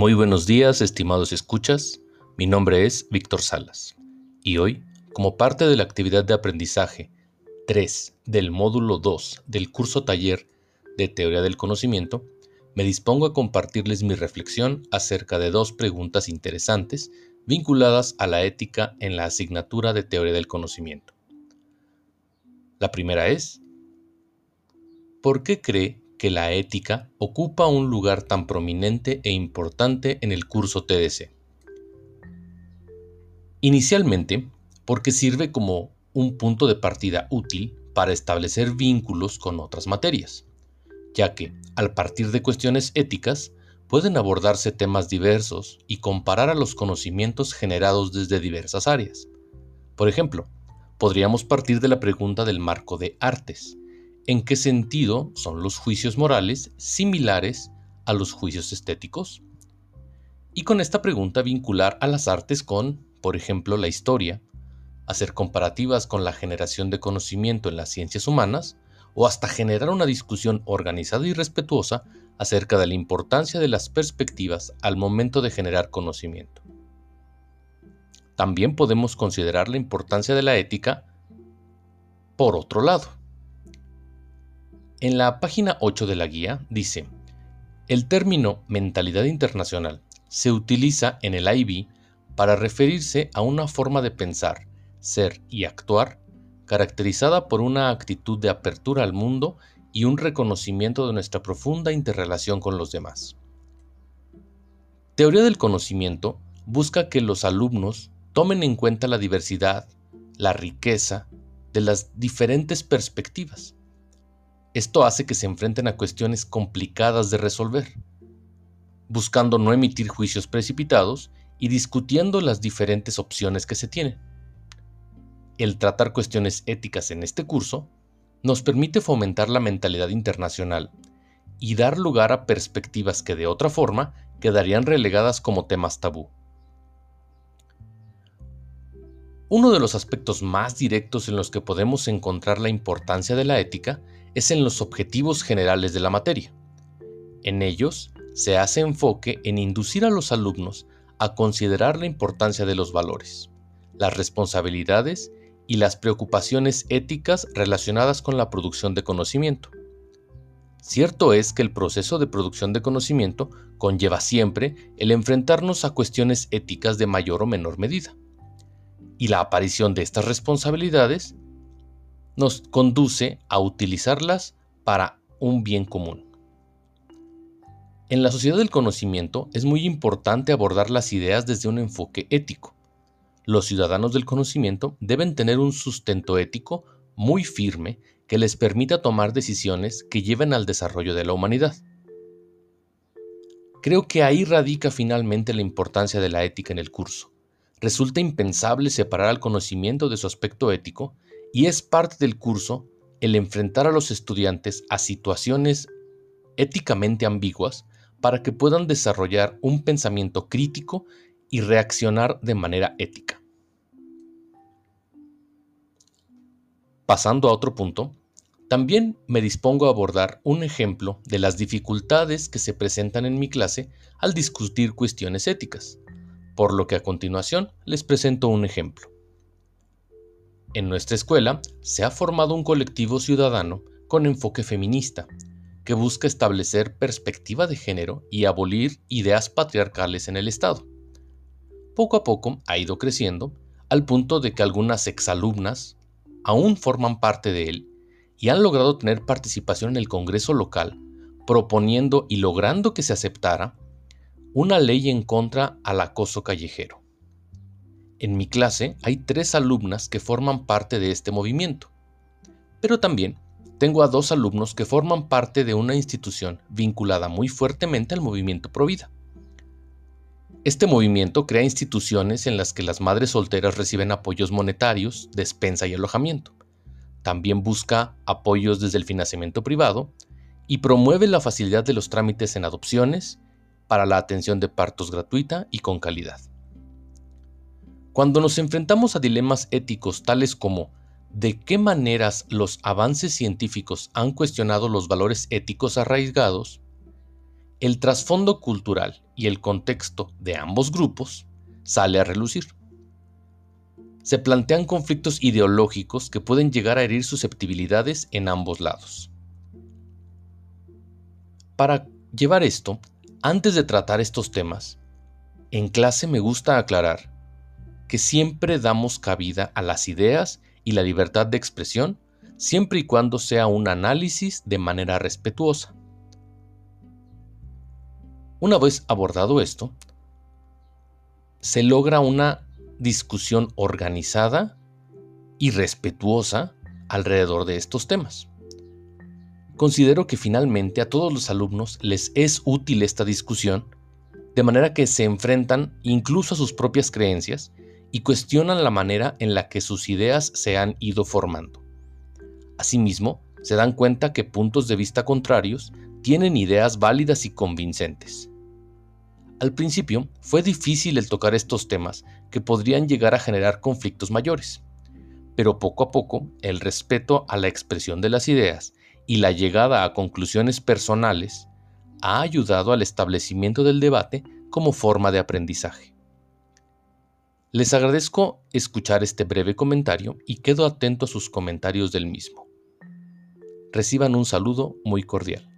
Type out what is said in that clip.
Muy buenos días, estimados escuchas. Mi nombre es Víctor Salas y hoy, como parte de la actividad de aprendizaje 3 del módulo 2 del curso taller de Teoría del Conocimiento, me dispongo a compartirles mi reflexión acerca de dos preguntas interesantes vinculadas a la ética en la asignatura de Teoría del Conocimiento. La primera es, ¿por qué cree que la ética ocupa un lugar tan prominente e importante en el curso TDC. Inicialmente, porque sirve como un punto de partida útil para establecer vínculos con otras materias, ya que, al partir de cuestiones éticas, pueden abordarse temas diversos y comparar a los conocimientos generados desde diversas áreas. Por ejemplo, podríamos partir de la pregunta del marco de artes, ¿En qué sentido son los juicios morales similares a los juicios estéticos? Y con esta pregunta vincular a las artes con, por ejemplo, la historia, hacer comparativas con la generación de conocimiento en las ciencias humanas, o hasta generar una discusión organizada y respetuosa acerca de la importancia de las perspectivas al momento de generar conocimiento. También podemos considerar la importancia de la ética por otro lado. En la página 8 de la guía dice, el término mentalidad internacional se utiliza en el IB para referirse a una forma de pensar, ser y actuar caracterizada por una actitud de apertura al mundo y un reconocimiento de nuestra profunda interrelación con los demás. Teoría del conocimiento busca que los alumnos tomen en cuenta la diversidad, la riqueza de las diferentes perspectivas esto hace que se enfrenten a cuestiones complicadas de resolver, buscando no emitir juicios precipitados y discutiendo las diferentes opciones que se tienen. El tratar cuestiones éticas en este curso nos permite fomentar la mentalidad internacional y dar lugar a perspectivas que de otra forma quedarían relegadas como temas tabú. Uno de los aspectos más directos en los que podemos encontrar la importancia de la ética es en los objetivos generales de la materia. En ellos se hace enfoque en inducir a los alumnos a considerar la importancia de los valores, las responsabilidades y las preocupaciones éticas relacionadas con la producción de conocimiento. Cierto es que el proceso de producción de conocimiento conlleva siempre el enfrentarnos a cuestiones éticas de mayor o menor medida. Y la aparición de estas responsabilidades nos conduce a utilizarlas para un bien común. En la sociedad del conocimiento es muy importante abordar las ideas desde un enfoque ético. Los ciudadanos del conocimiento deben tener un sustento ético muy firme que les permita tomar decisiones que lleven al desarrollo de la humanidad. Creo que ahí radica finalmente la importancia de la ética en el curso. Resulta impensable separar al conocimiento de su aspecto ético y es parte del curso el enfrentar a los estudiantes a situaciones éticamente ambiguas para que puedan desarrollar un pensamiento crítico y reaccionar de manera ética. Pasando a otro punto, también me dispongo a abordar un ejemplo de las dificultades que se presentan en mi clase al discutir cuestiones éticas, por lo que a continuación les presento un ejemplo. En nuestra escuela se ha formado un colectivo ciudadano con enfoque feminista, que busca establecer perspectiva de género y abolir ideas patriarcales en el Estado. Poco a poco ha ido creciendo, al punto de que algunas exalumnas aún forman parte de él y han logrado tener participación en el Congreso local, proponiendo y logrando que se aceptara una ley en contra al acoso callejero. En mi clase hay tres alumnas que forman parte de este movimiento, pero también tengo a dos alumnos que forman parte de una institución vinculada muy fuertemente al movimiento Provida. Este movimiento crea instituciones en las que las madres solteras reciben apoyos monetarios, despensa y alojamiento. También busca apoyos desde el financiamiento privado y promueve la facilidad de los trámites en adopciones para la atención de partos gratuita y con calidad. Cuando nos enfrentamos a dilemas éticos tales como de qué maneras los avances científicos han cuestionado los valores éticos arraigados, el trasfondo cultural y el contexto de ambos grupos sale a relucir. Se plantean conflictos ideológicos que pueden llegar a herir susceptibilidades en ambos lados. Para llevar esto, antes de tratar estos temas, en clase me gusta aclarar que siempre damos cabida a las ideas y la libertad de expresión siempre y cuando sea un análisis de manera respetuosa. Una vez abordado esto, se logra una discusión organizada y respetuosa alrededor de estos temas. Considero que finalmente a todos los alumnos les es útil esta discusión, de manera que se enfrentan incluso a sus propias creencias y cuestionan la manera en la que sus ideas se han ido formando. Asimismo, se dan cuenta que puntos de vista contrarios tienen ideas válidas y convincentes. Al principio fue difícil el tocar estos temas que podrían llegar a generar conflictos mayores, pero poco a poco el respeto a la expresión de las ideas y la llegada a conclusiones personales ha ayudado al establecimiento del debate como forma de aprendizaje. Les agradezco escuchar este breve comentario y quedo atento a sus comentarios del mismo. Reciban un saludo muy cordial.